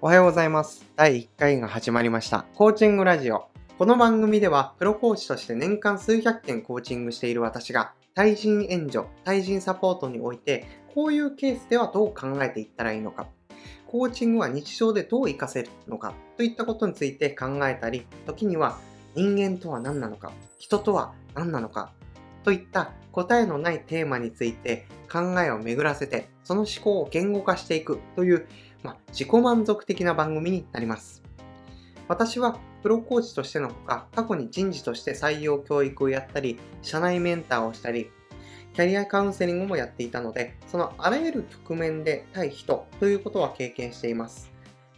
おはようございます。第1回が始まりました。コーチングラジオ。この番組では、プロコーチとして年間数百件コーチングしている私が、対人援助、対人サポートにおいて、こういうケースではどう考えていったらいいのか、コーチングは日常でどう活かせるのか、といったことについて考えたり、時には人間とは何なのか、人とは何なのか、といった答えのないテーマについて考えを巡らせて、その思考を言語化していくというまあ、自己満足的な番組になります。私はプロコーチとしてのほか、過去に人事として採用教育をやったり、社内メンターをしたり、キャリアカウンセリングもやっていたので、そのあらゆる局面で対人ということは経験しています。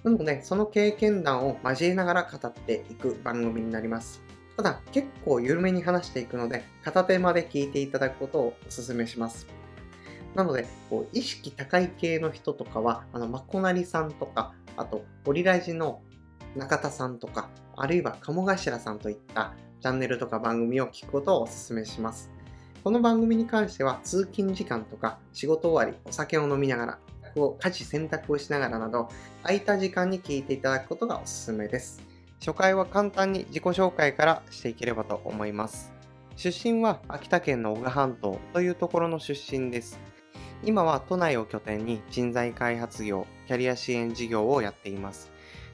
なので、その経験談を交えながら語っていく番組になります。ただ、結構緩めに話していくので、片手まで聞いていただくことをお勧めします。なので、こう意識高い系の人とかは、あの、まこなりさんとか、あと、オリラジの中田さんとか、あるいは鴨頭さんといったチャンネルとか番組を聞くことをお勧めします。この番組に関しては、通勤時間とか、仕事終わり、お酒を飲みながら、家事選択をしながらなど、空いた時間に聞いていただくことがおすすめです。初回は簡単に自己紹介からしていければと思います。出身は秋田県の男鹿半島というところの出身です。今は都内を拠点に人材開発業、キャリア支援事業をやっています。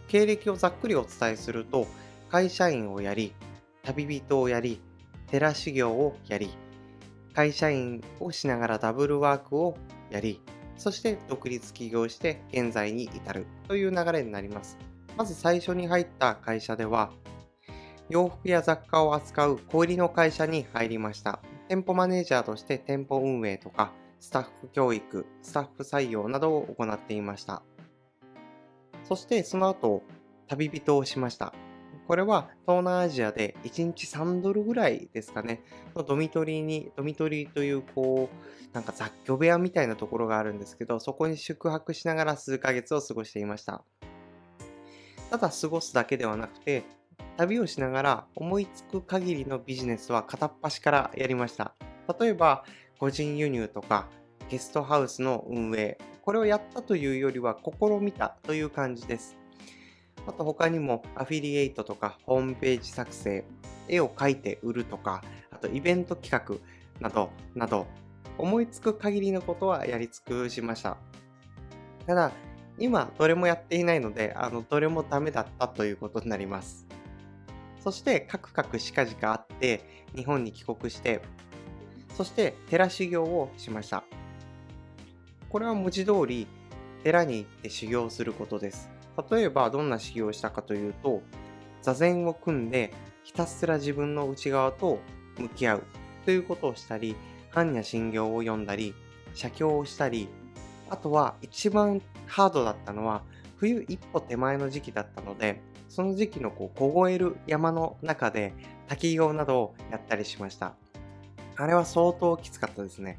経歴をざっくりお伝えすると、会社員をやり、旅人をやり、寺修行をやり、会社員をしながらダブルワークをやり、そして独立起業して現在に至るという流れになります。まず最初に入った会社では、洋服や雑貨を扱う小売りの会社に入りました。店舗マネージャーとして店舗運営とかスタッフ教育、スタッフ採用などを行っていました。そしてその後、旅人をしました。これは東南アジアで1日3ドルぐらいですかね、のドミトリーに、ドミトリーというこう、なんか雑居部屋みたいなところがあるんですけど、そこに宿泊しながら数ヶ月を過ごしていました。ただ過ごすだけではなくて、旅をしながら思いつく限りのビジネスは片っ端からやりました。例えば、個人輸入とかゲストハウスの運営、これをやったというよりは試みたという感じです。あと他にもアフィリエイトとかホームページ作成、絵を描いて売るとか、あとイベント企画などなど思いつく限りのことはやり尽くしました。ただ、今どれもやっていないので、あのどれもダメだったということになります。そしてカクカクしかじかあって日本に帰国してそして寺修行をしました。これは文字通り寺に行って修行することです。例えばどんな修行をしたかというと、座禅を組んでひたすら自分の内側と向き合うということをしたり、般若心経を読んだり、写経をしたり、あとは一番ハードだったのは冬一歩手前の時期だったので、その時期のこう凍える山の中で滝行などをやったりしました。あれは相当きつかったですね。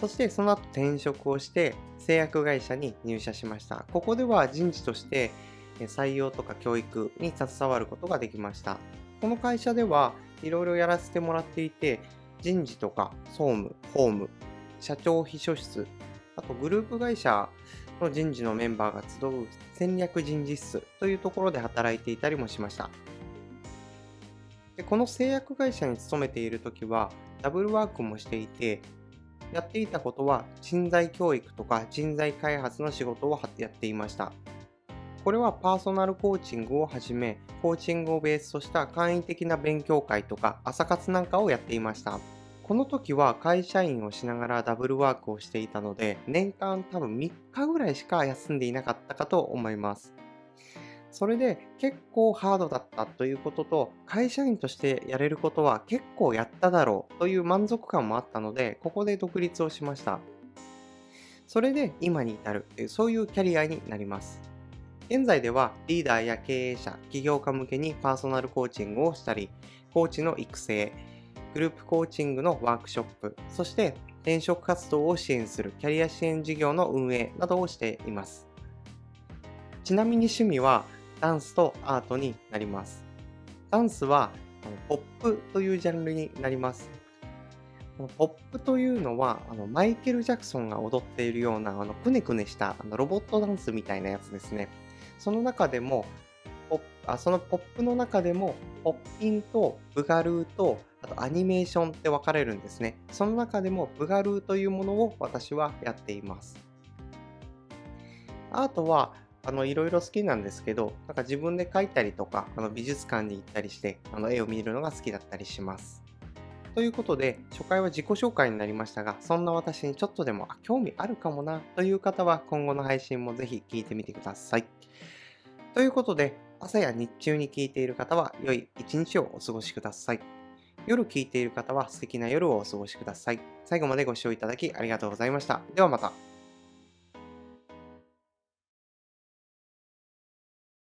そしてその後転職をして製薬会社に入社しました。ここでは人事として採用とか教育に携わることができました。この会社ではいろいろやらせてもらっていて、人事とか総務、法務、社長秘書室、あとグループ会社の人事のメンバーが集う戦略人事室というところで働いていたりもしました。でこの製薬会社に勤めている時はダブルワークもしていて、やっていたことは人材教育とか人材開発の仕事をやっていました。これはパーソナルコーチングをはじめ、コーチングをベースとした簡易的な勉強会とか朝活なんかをやっていました。この時は会社員をしながらダブルワークをしていたので、年間多分3日ぐらいしか休んでいなかったかと思います。それで結構ハードだったということと、会社員としてやれることは結構やっただろうという満足感もあったので、ここで独立をしました。それで今に至るという、そういうキャリアになります。現在ではリーダーや経営者、起業家向けにパーソナルコーチングをしたり、コーチの育成、グループコーチングのワークショップ、そして転職活動を支援するキャリア支援事業の運営などをしています。ちなみに趣味はダンスとアートになります。ダンスはポップというジャンルになります。このポップというのはあのマイケル・ジャクソンが踊っているようなあのくねくねしたあのロボットダンスみたいなやつですね。その中でも、ポッあそのポップの中でも、ポッピンとブガルーと、あとアニメーションって分かれるんですね。その中でもブガルーというものを私はやっています。アートは、あの、いろいろ好きなんですけど、なんか自分で描いたりとか、あの美術館に行ったりして、あの絵を見るのが好きだったりします。ということで、初回は自己紹介になりましたが、そんな私にちょっとでもあ興味あるかもなという方は、今後の配信もぜひ聞いてみてください。ということで、朝や日中に聞いている方は、良い一日をお過ごしください。夜聞いている方は素敵な夜をお過ごしください。最後までご視聴いただきありがとうございました。ではまた。